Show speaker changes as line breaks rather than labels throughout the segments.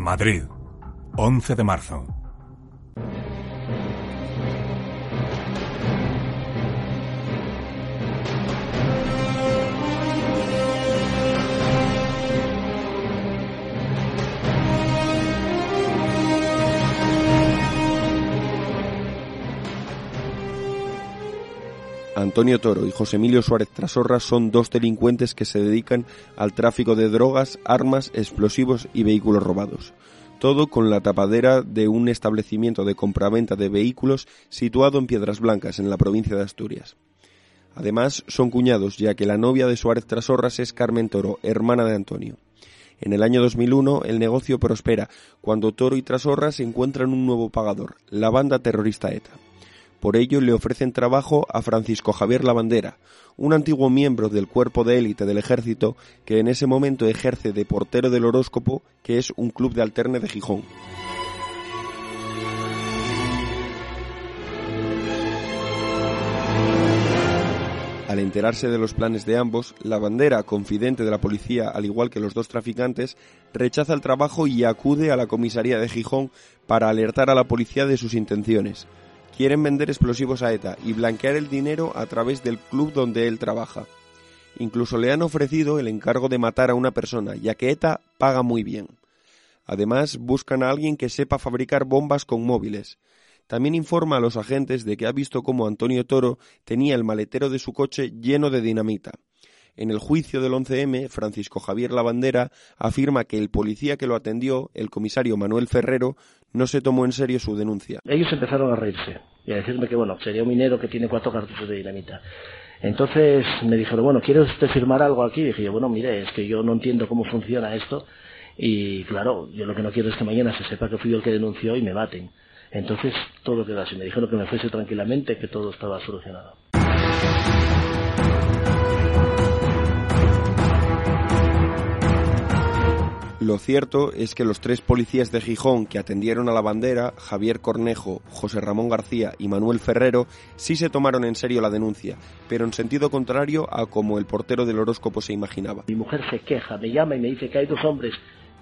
Madrid, 11 de marzo.
Antonio Toro y José Emilio Suárez Trasorra son dos delincuentes que se dedican al tráfico de drogas, armas, explosivos y vehículos robados. Todo con la tapadera de un establecimiento de compraventa de vehículos situado en Piedras Blancas, en la provincia de Asturias. Además, son cuñados, ya que la novia de Suárez Trasorras es Carmen Toro, hermana de Antonio. En el año 2001 el negocio prospera cuando Toro y Trasorras encuentran un nuevo pagador, la banda terrorista ETA. Por ello le ofrecen trabajo a Francisco Javier Lavandera, un antiguo miembro del cuerpo de élite del ejército que en ese momento ejerce de portero del horóscopo, que es un club de alterne de Gijón. Al enterarse de los planes de ambos, la bandera, confidente de la policía, al igual que los dos traficantes, rechaza el trabajo y acude a la comisaría de Gijón para alertar a la policía de sus intenciones. Quieren vender explosivos a ETA y blanquear el dinero a través del club donde él trabaja. Incluso le han ofrecido el encargo de matar a una persona, ya que ETA paga muy bien. Además, buscan a alguien que sepa fabricar bombas con móviles. También informa a los agentes de que ha visto cómo Antonio Toro tenía el maletero de su coche lleno de dinamita. En el juicio del 11M, Francisco Javier Lavandera afirma que el policía que lo atendió, el comisario Manuel Ferrero, no se tomó en serio su denuncia.
Ellos empezaron a reírse y a decirme que, bueno, sería un minero que tiene cuatro cartuchos de dinamita. Entonces me dijeron, bueno, ¿quiere usted firmar algo aquí? Y dije yo, bueno, mire, es que yo no entiendo cómo funciona esto y, claro, yo lo que no quiero es que mañana se sepa que fui yo el que denunció y me maten. Entonces todo quedó así. Me dijeron que me fuese tranquilamente, que todo estaba solucionado.
Lo cierto es que los tres policías de Gijón que atendieron a la bandera, Javier Cornejo, José Ramón García y Manuel Ferrero, sí se tomaron en serio la denuncia, pero en sentido contrario a como el portero del horóscopo se imaginaba.
Mi mujer se queja, me llama y me dice que hay dos hombres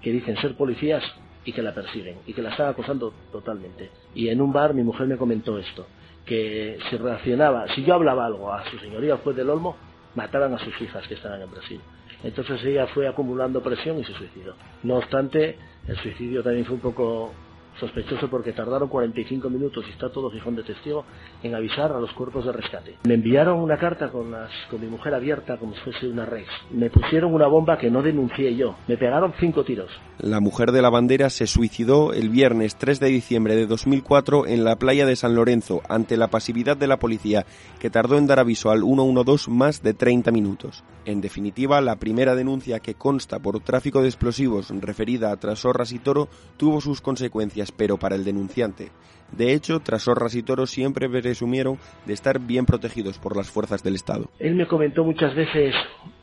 que dicen ser policías y que la persiguen y que la están acosando totalmente. Y en un bar mi mujer me comentó esto, que se reaccionaba, si yo hablaba algo a su señoría juez del Olmo, mataban a sus hijas que estaban en Brasil. Entonces ella fue acumulando presión y se suicidó. No obstante, el suicidio también fue un poco sospechoso porque tardaron 45 minutos y está todo Gijón de testigo en avisar a los cuerpos de rescate. Me enviaron una carta con, las, con mi mujer abierta como si fuese una rex. Me pusieron una bomba que no denuncié yo. Me pegaron cinco tiros.
La mujer de la bandera se suicidó el viernes 3 de diciembre de 2004 en la playa de San Lorenzo ante la pasividad de la policía que tardó en dar aviso al 112 más de 30 minutos. En definitiva, la primera denuncia que consta por tráfico de explosivos referida a Trasorras y Toro tuvo sus consecuencias, pero para el denunciante. De hecho, Trasorras y Toro siempre presumieron de estar bien protegidos por las fuerzas del Estado.
Él me comentó muchas veces,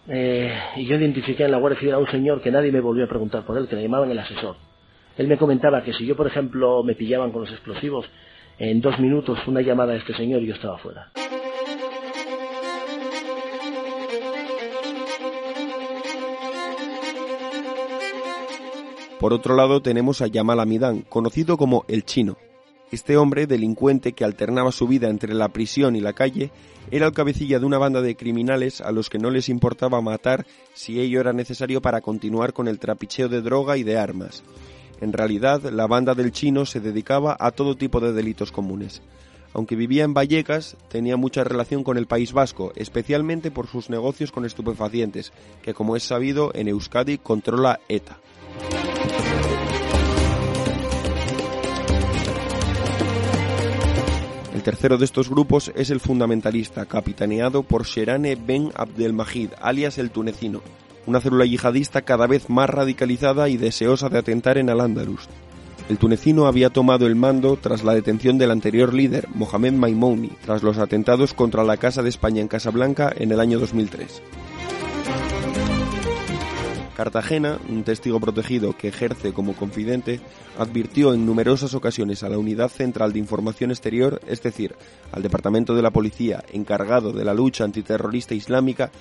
eh, y yo identifiqué en la Guardia Civil a un señor que nadie me volvió a preguntar por él, que le llamaban el asesor. Él me comentaba que si yo, por ejemplo, me pillaban con los explosivos, en dos minutos una llamada a este señor y yo estaba fuera.
Por otro lado tenemos a Yamal Amidán, conocido como El Chino. Este hombre, delincuente que alternaba su vida entre la prisión y la calle, era el cabecilla de una banda de criminales a los que no les importaba matar si ello era necesario para continuar con el trapicheo de droga y de armas. En realidad, la banda del chino se dedicaba a todo tipo de delitos comunes. Aunque vivía en Vallecas, tenía mucha relación con el País Vasco, especialmente por sus negocios con estupefacientes, que como es sabido, en Euskadi controla ETA. El tercero de estos grupos es el fundamentalista, capitaneado por Sherane Ben Abdelmajid, alias el tunecino, una célula yihadista cada vez más radicalizada y deseosa de atentar en Al-Ándalus. El tunecino había tomado el mando tras la detención del anterior líder, Mohamed Maimouni, tras los atentados contra la Casa de España en Casablanca en el año 2003. Cartagena, un testigo protegido que ejerce como confidente, advirtió en numerosas ocasiones a la Unidad Central de Información Exterior, es decir, al Departamento de la Policía encargado de la lucha antiterrorista islámica,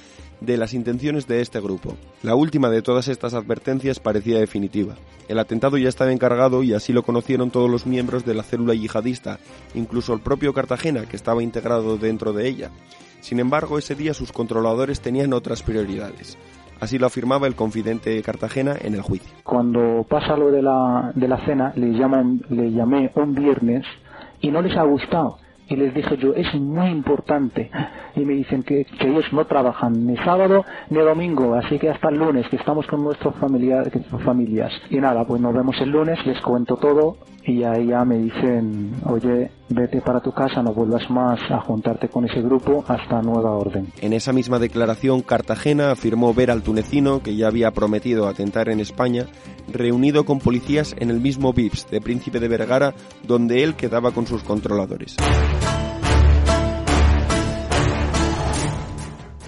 de las intenciones de este grupo. La última de todas estas advertencias parecía definitiva. El atentado ya estaba encargado y así lo conocieron todos los miembros de la célula yihadista, incluso el propio Cartagena, que estaba integrado dentro de ella. Sin embargo, ese día sus controladores tenían otras prioridades. Así lo afirmaba el confidente de Cartagena en el juicio.
Cuando pasa lo de la, de la cena, le, llaman, le llamé un viernes y no les ha gustado. Y les dije yo, es muy importante. Y me dicen que, que ellos no trabajan ni sábado ni domingo, así que hasta el lunes, que estamos con nuestros familia- familias. Y nada, pues nos vemos el lunes, les cuento todo y ahí ya me dicen, oye, vete para tu casa, no vuelvas más a juntarte con ese grupo hasta nueva orden.
En esa misma declaración, Cartagena afirmó ver al tunecino, que ya había prometido atentar en España, reunido con policías en el mismo VIPS de Príncipe de Vergara, donde él quedaba con sus controladores.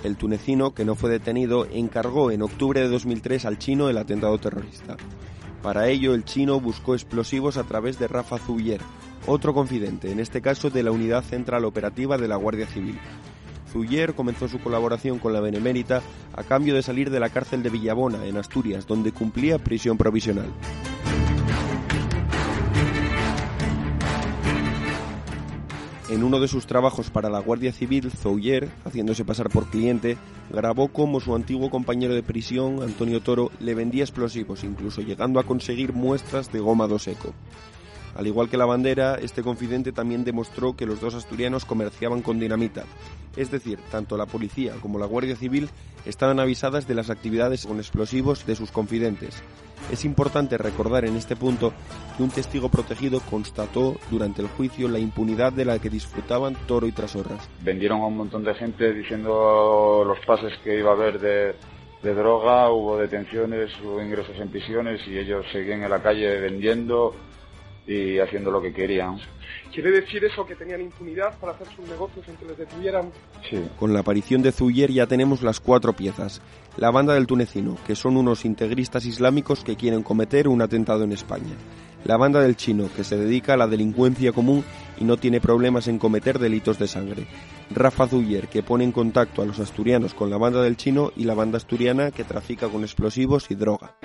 El tunecino, que no fue detenido, encargó en octubre de 2003 al chino el atentado terrorista. Para ello, el chino buscó explosivos a través de Rafa Zuyer, otro confidente, en este caso de la Unidad Central Operativa de la Guardia Civil. Zuyer comenzó su colaboración con la Benemérita a cambio de salir de la cárcel de Villabona, en Asturias, donde cumplía prisión provisional. En uno de sus trabajos para la Guardia Civil, Zouyer, haciéndose pasar por cliente, grabó cómo su antiguo compañero de prisión, Antonio Toro, le vendía explosivos, incluso llegando a conseguir muestras de goma do seco. Al igual que la bandera, este confidente también demostró que los dos asturianos comerciaban con dinamita. Es decir, tanto la policía como la Guardia Civil estaban avisadas de las actividades con explosivos de sus confidentes. Es importante recordar en este punto que un testigo protegido constató durante el juicio la impunidad de la que disfrutaban Toro y Trasorras.
vendieron a un montón de gente diciendo los pases que iba a haber de, de droga, hubo detenciones, hubo ingresos en prisiones y ellos seguían en la calle vendiendo y haciendo lo que querían.
¿Quiere decir eso que tenían impunidad para hacer sus negocios en que les detuvieran?
Sí.
Con la aparición de Zuyer ya tenemos las cuatro piezas. La banda del tunecino, que son unos integristas islámicos que quieren cometer un atentado en España. La banda del chino, que se dedica a la delincuencia común y no tiene problemas en cometer delitos de sangre. Rafa Zuyer, que pone en contacto a los asturianos con la banda del chino y la banda asturiana que trafica con explosivos y droga.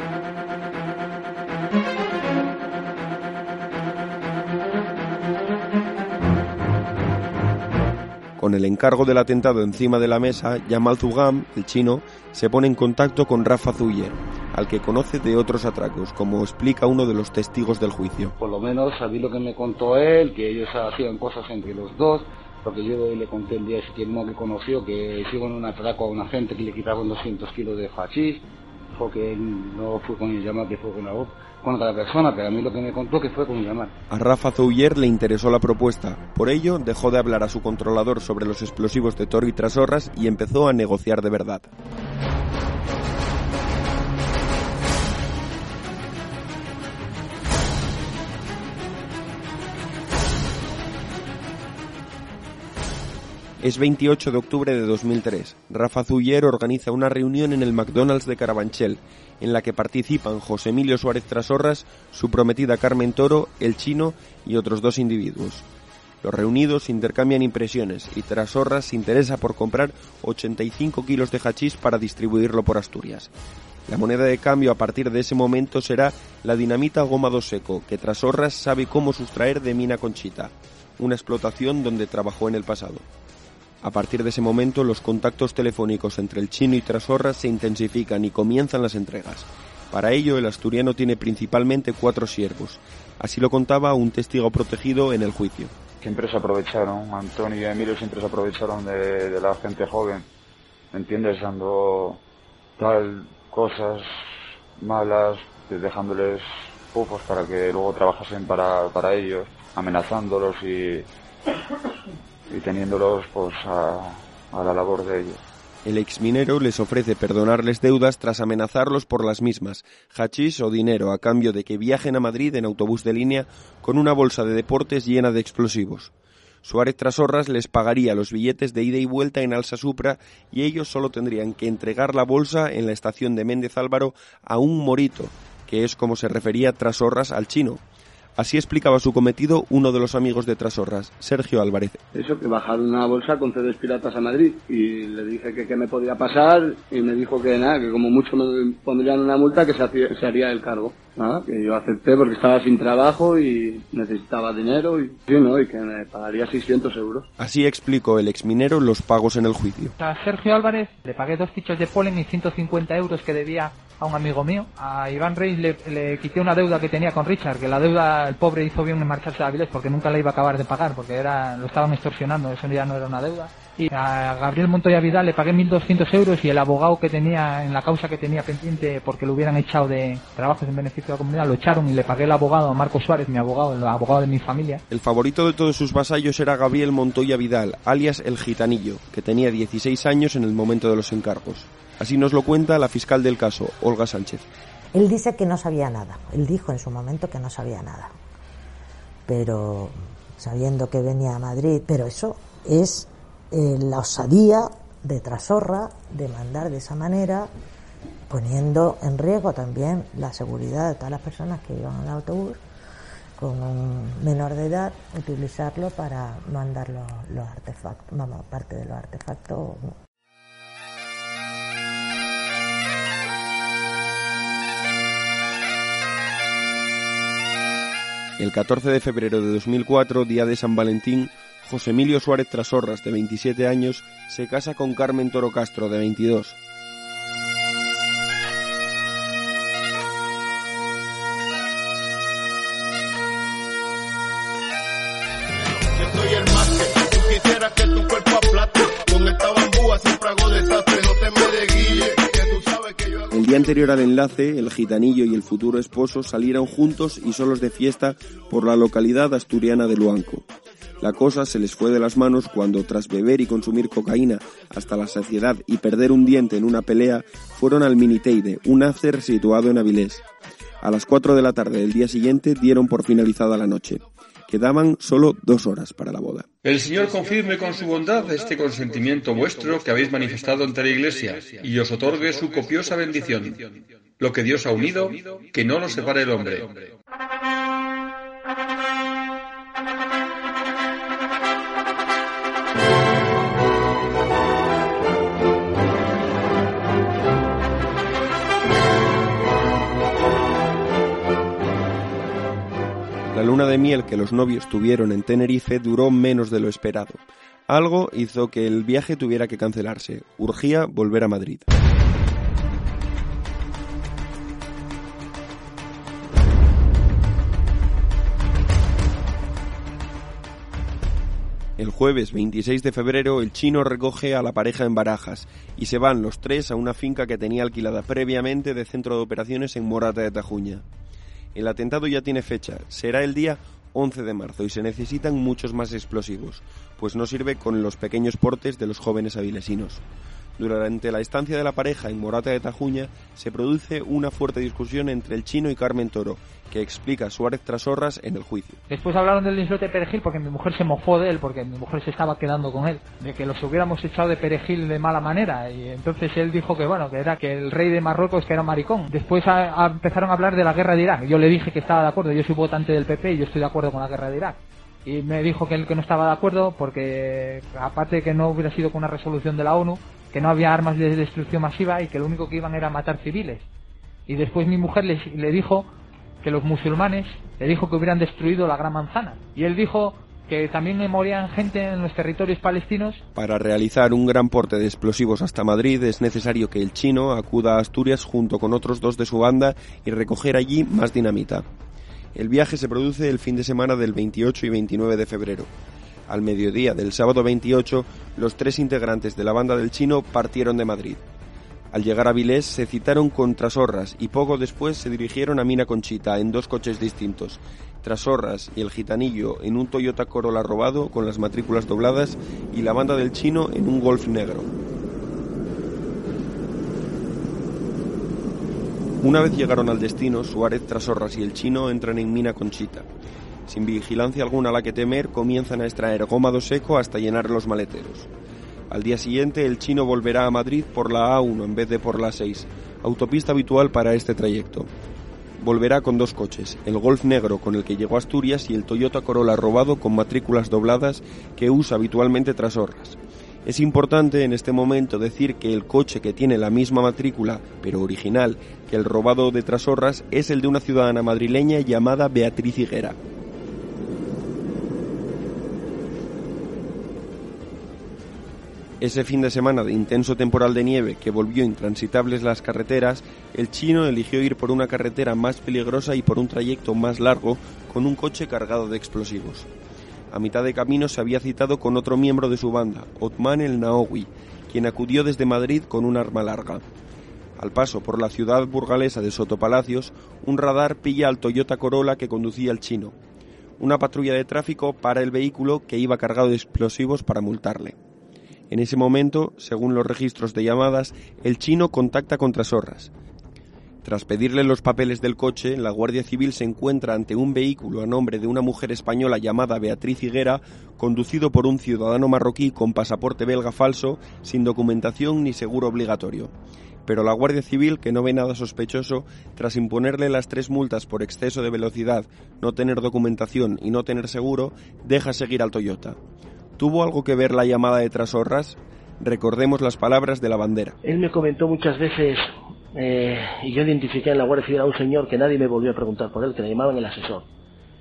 Con el encargo del atentado encima de la mesa, Yamal Zugam, el chino, se pone en contacto con Rafa Zuyer, al que conoce de otros atracos, como explica uno de los testigos del juicio.
Por lo menos sabí lo que me contó él, que ellos hacían cosas entre los dos, porque yo le conté el día ese que no que conoció que hicieron un atraco a una gente que le quitaban 200 kilos de la, a mí lo que
Rafa Zouyer le interesó la propuesta, por ello dejó de hablar a su controlador sobre los explosivos de Toro y Trasorras y empezó a negociar de verdad. Es 28 de octubre de 2003. Rafa Zuller organiza una reunión en el McDonald's de Carabanchel, en la que participan José Emilio Suárez Trasorras, su prometida Carmen Toro, el chino y otros dos individuos. Los reunidos intercambian impresiones y Trasorras se interesa por comprar 85 kilos de hachís para distribuirlo por Asturias. La moneda de cambio a partir de ese momento será la dinamita goma do seco, que Trasorras sabe cómo sustraer de Mina Conchita, una explotación donde trabajó en el pasado. A partir de ese momento, los contactos telefónicos entre el chino y Trasorras se intensifican y comienzan las entregas. Para ello, el asturiano tiene principalmente cuatro siervos. Así lo contaba un testigo protegido en el juicio.
Siempre se aprovecharon, Antonio y Emilio siempre se aprovecharon de, de la gente joven, ¿me entiendes? Dando tal cosas malas, dejándoles pufos para que luego trabajasen para, para ellos, amenazándolos y, y teniéndolos pues a, la labor de ellos.
El exminero les ofrece perdonarles deudas tras amenazarlos por las mismas, hachís o dinero, a cambio de que viajen a Madrid en autobús de línea con una bolsa de deportes llena de explosivos. Suárez Trasorras les pagaría los billetes de ida y vuelta en Alsa Supra y ellos solo tendrían que entregar la bolsa en la estación de Méndez Álvaro a un morito, que es como se refería Trasorras al chino. Así explicaba su cometido uno de los amigos de Trasorras, Sergio Álvarez.
Eso, que bajaron una bolsa con CDs piratas a Madrid y le dije que qué me podía pasar y me dijo que nada, que como mucho me pondrían una multa que se, hacía- se haría el cargo. Nada, que yo acepté porque estaba sin trabajo y necesitaba dinero y, sí, ¿no? y que me pagaría 600 euros.
Así explicó el exminero los pagos en el juicio.
A Sergio Álvarez le pagué dos fichos de polen y 150 euros que debía a un amigo mío. A Iván Reis le, le quité una deuda que tenía con Richard, que la deuda el pobre hizo bien en marcharse a Avilés porque nunca la iba a acabar de pagar, porque era lo estaban extorsionando, eso ya no era una deuda. Y a Gabriel Montoya Vidal le pagué 1.200 euros y el abogado que tenía en la causa que tenía pendiente porque lo hubieran echado de trabajos en beneficio de la comunidad, lo echaron y le pagué el abogado a Marco Suárez, mi abogado, el abogado de mi familia.
El favorito de todos sus vasallos era Gabriel Montoya Vidal, alias El Gitanillo, que tenía 16 años en el momento de los encargos. Así nos lo cuenta la fiscal del caso, Olga Sánchez.
Él dice que no sabía nada. Él dijo en su momento que no sabía nada. Pero sabiendo que venía a Madrid, pero eso es eh, la osadía de Trasorra de mandar de esa manera, poniendo en riesgo también la seguridad de todas las personas que iban en autobús con un menor de edad, utilizarlo para mandar los, los artefactos, vamos, parte de los artefactos
El 14 de febrero de 2004, día de San Valentín, José Emilio Suárez Trasorras, de 27 años, se casa con Carmen Toro Castro, de 22. Día anterior al enlace, el gitanillo y el futuro esposo salieron juntos y solos de fiesta por la localidad asturiana de Luanco. La cosa se les fue de las manos cuando, tras beber y consumir cocaína hasta la saciedad y perder un diente en una pelea, fueron al Miniteide, un after situado en Avilés. A las 4 de la tarde del día siguiente dieron por finalizada la noche. Quedaban solo dos horas para la boda.
El Señor confirme con su bondad este consentimiento vuestro que habéis manifestado ante la Iglesia y os otorgue su copiosa bendición. Lo que Dios ha unido, que no lo separe el hombre.
Luna de miel que los novios tuvieron en Tenerife duró menos de lo esperado. Algo hizo que el viaje tuviera que cancelarse. Urgía volver a Madrid. El jueves 26 de febrero el chino recoge a la pareja en Barajas y se van los tres a una finca que tenía alquilada previamente de centro de operaciones en Morata de Tajuña. El atentado ya tiene fecha, será el día 11 de marzo y se necesitan muchos más explosivos, pues no sirve con los pequeños portes de los jóvenes avilesinos. Durante la estancia de la pareja en Morata de Tajuña se produce una fuerte discusión entre el chino y Carmen Toro, que explica Suárez Trasorras en el juicio.
Después hablaron del islote de Perejil porque mi mujer se mofó de él, porque mi mujer se estaba quedando con él, de que los hubiéramos echado de Perejil de mala manera. Y entonces él dijo que bueno, que era que el rey de Marruecos que era maricón. Después a- a- empezaron a hablar de la guerra de Irak. Yo le dije que estaba de acuerdo, yo soy votante del PP y yo estoy de acuerdo con la guerra de Irak. Y me dijo que él que no estaba de acuerdo porque aparte de que no hubiera sido con una resolución de la ONU, que no había armas de destrucción masiva y que lo único que iban era matar civiles. Y después mi mujer le, le dijo que los musulmanes le dijo que hubieran destruido la Gran Manzana. Y él dijo que también morían gente en los territorios palestinos.
Para realizar un gran porte de explosivos hasta Madrid es necesario que el chino acuda a Asturias junto con otros dos de su banda y recoger allí más dinamita. El viaje se produce el fin de semana del 28 y 29 de febrero. Al mediodía del sábado 28, los tres integrantes de la banda del chino partieron de Madrid. Al llegar a Vilés se citaron con Trasorras y poco después se dirigieron a Mina Conchita en dos coches distintos. Trasorras y el gitanillo en un Toyota Corolla robado con las matrículas dobladas y la banda del chino en un Golf negro. Una vez llegaron al destino, Suárez, Trasorras y el chino entran en Mina Conchita. Sin vigilancia alguna a la que temer, comienzan a extraer gómado seco hasta llenar los maleteros. Al día siguiente, el chino volverá a Madrid por la A1 en vez de por la 6, autopista habitual para este trayecto. Volverá con dos coches, el Golf negro con el que llegó a Asturias y el Toyota Corolla robado con matrículas dobladas que usa habitualmente tras horras. Es importante en este momento decir que el coche que tiene la misma matrícula, pero original, que el robado de Trasorras es el de una ciudadana madrileña llamada Beatriz Higuera. Ese fin de semana de intenso temporal de nieve que volvió intransitables las carreteras, el chino eligió ir por una carretera más peligrosa y por un trayecto más largo con un coche cargado de explosivos. A mitad de camino se había citado con otro miembro de su banda, Otman el Naowi, quien acudió desde Madrid con un arma larga. Al paso por la ciudad burgalesa de Sotopalacios, un radar pilla al Toyota Corolla que conducía el chino. Una patrulla de tráfico para el vehículo que iba cargado de explosivos para multarle. En ese momento, según los registros de llamadas, el chino contacta con Trasorras. Tras pedirle los papeles del coche, la Guardia Civil se encuentra ante un vehículo a nombre de una mujer española llamada Beatriz Higuera, conducido por un ciudadano marroquí con pasaporte belga falso, sin documentación ni seguro obligatorio. Pero la Guardia Civil, que no ve nada sospechoso, tras imponerle las tres multas por exceso de velocidad, no tener documentación y no tener seguro, deja seguir al Toyota. ¿Tuvo algo que ver la llamada de Trasorras? Recordemos las palabras de la bandera.
Él me comentó muchas veces, eh, y yo identifiqué en la Guardia Civil a un señor que nadie me volvió a preguntar por él, que le llamaban el asesor.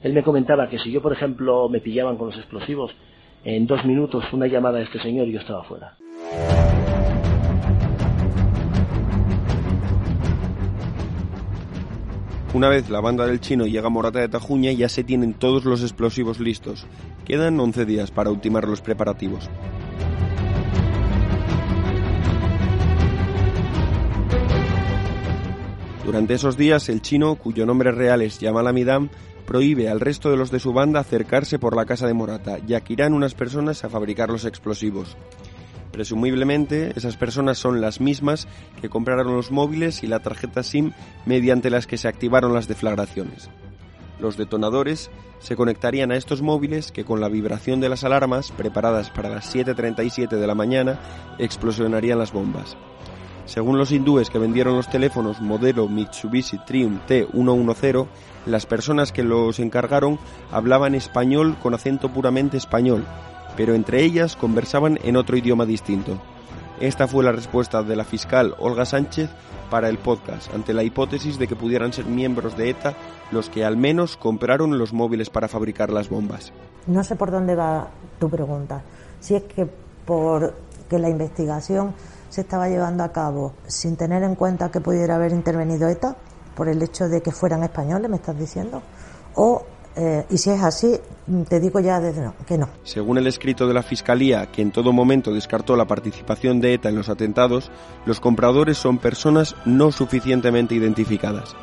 Él me comentaba que si yo, por ejemplo, me pillaban con los explosivos, en dos minutos una llamada de este señor y yo estaba fuera.
Una vez la banda del chino llega a Morata de Tajuña ya se tienen todos los explosivos listos. Quedan 11 días para ultimar los preparativos. Durante esos días, el chino, cuyo nombre real es Yamal Amidam, prohíbe al resto de los de su banda acercarse por la casa de Morata, ya que irán unas personas a fabricar los explosivos. Presumiblemente, esas personas son las mismas que compraron los móviles y la tarjeta SIM mediante las que se activaron las deflagraciones. Los detonadores se conectarían a estos móviles que con la vibración de las alarmas, preparadas para las 7.37 de la mañana, explosionarían las bombas. Según los hindúes que vendieron los teléfonos modelo Mitsubishi Triumph T110, las personas que los encargaron hablaban español con acento puramente español, pero entre ellas conversaban en otro idioma distinto. Esta fue la respuesta de la fiscal Olga Sánchez para el podcast, ante la hipótesis de que pudieran ser miembros de ETA los que al menos compraron los móviles para fabricar las bombas.
No sé por dónde va tu pregunta. Si es que por que la investigación se estaba llevando a cabo sin tener en cuenta que pudiera haber intervenido ETA, por el hecho de que fueran españoles, me estás diciendo, o eh, y si es así, te digo ya desde no.
Según el escrito de la Fiscalía, que en todo momento descartó la participación de ETA en los atentados, los compradores son personas no suficientemente identificadas.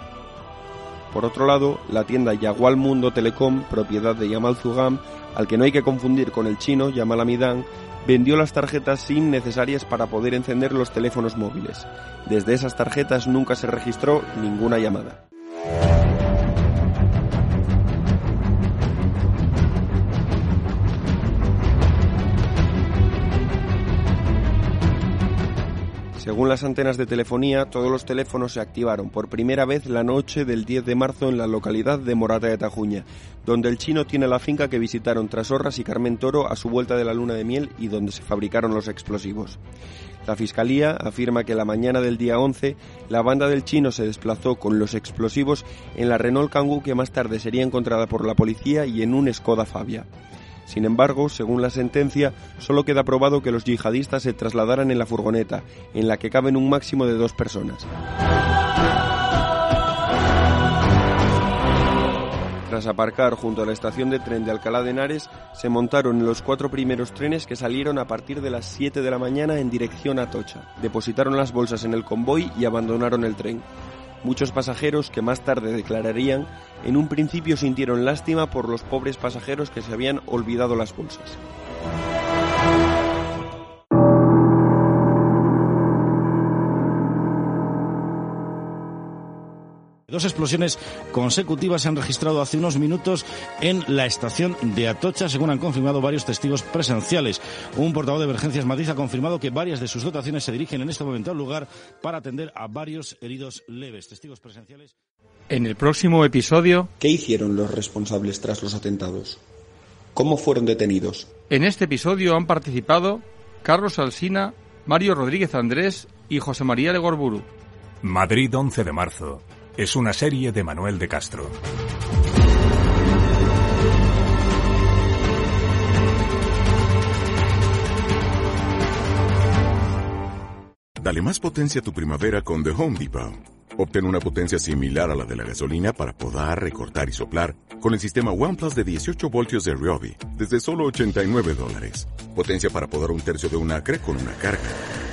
Por otro lado, la tienda Yagual Mundo Telecom, propiedad de Yamal Zugam, al que no hay que confundir con el chino Yamal Amidán, vendió las tarjetas SIM necesarias para poder encender los teléfonos móviles. Desde esas tarjetas nunca se registró ninguna llamada. Según las antenas de telefonía, todos los teléfonos se activaron por primera vez la noche del 10 de marzo en la localidad de Morata de Tajuña, donde el chino tiene la finca que visitaron Trasorras y Carmen Toro a su vuelta de la luna de miel y donde se fabricaron los explosivos. La Fiscalía afirma que la mañana del día 11 la banda del chino se desplazó con los explosivos en la Renault Kangoo que más tarde sería encontrada por la policía y en un Skoda Fabia. Sin embargo, según la sentencia, solo queda probado que los yihadistas se trasladaran en la furgoneta, en la que caben un máximo de dos personas. Tras aparcar junto a la estación de tren de Alcalá de Henares, se montaron los cuatro primeros trenes que salieron a partir de las 7 de la mañana en dirección a Tocha. Depositaron las bolsas en el convoy y abandonaron el tren. Muchos pasajeros que más tarde declararían, en un principio sintieron lástima por los pobres pasajeros que se habían olvidado las bolsas.
Dos explosiones consecutivas se han registrado hace unos minutos en la estación de Atocha, según han confirmado varios testigos presenciales. Un portavoz de emergencias Madrid ha confirmado que varias de sus dotaciones se dirigen en este momento al lugar para atender a varios heridos leves. Testigos presenciales.
En el próximo episodio.
¿Qué hicieron los responsables tras los atentados? ¿Cómo fueron detenidos?
En este episodio han participado Carlos Alsina, Mario Rodríguez Andrés y José María Legorburu.
Madrid 11 de marzo. Es una serie de Manuel de Castro.
Dale más potencia a tu primavera con The Home Depot. Obtén una potencia similar a la de la gasolina para podar, recortar y soplar con el sistema OnePlus de 18 voltios de Ryobi desde solo 89 dólares. Potencia para podar un tercio de un acre con una carga.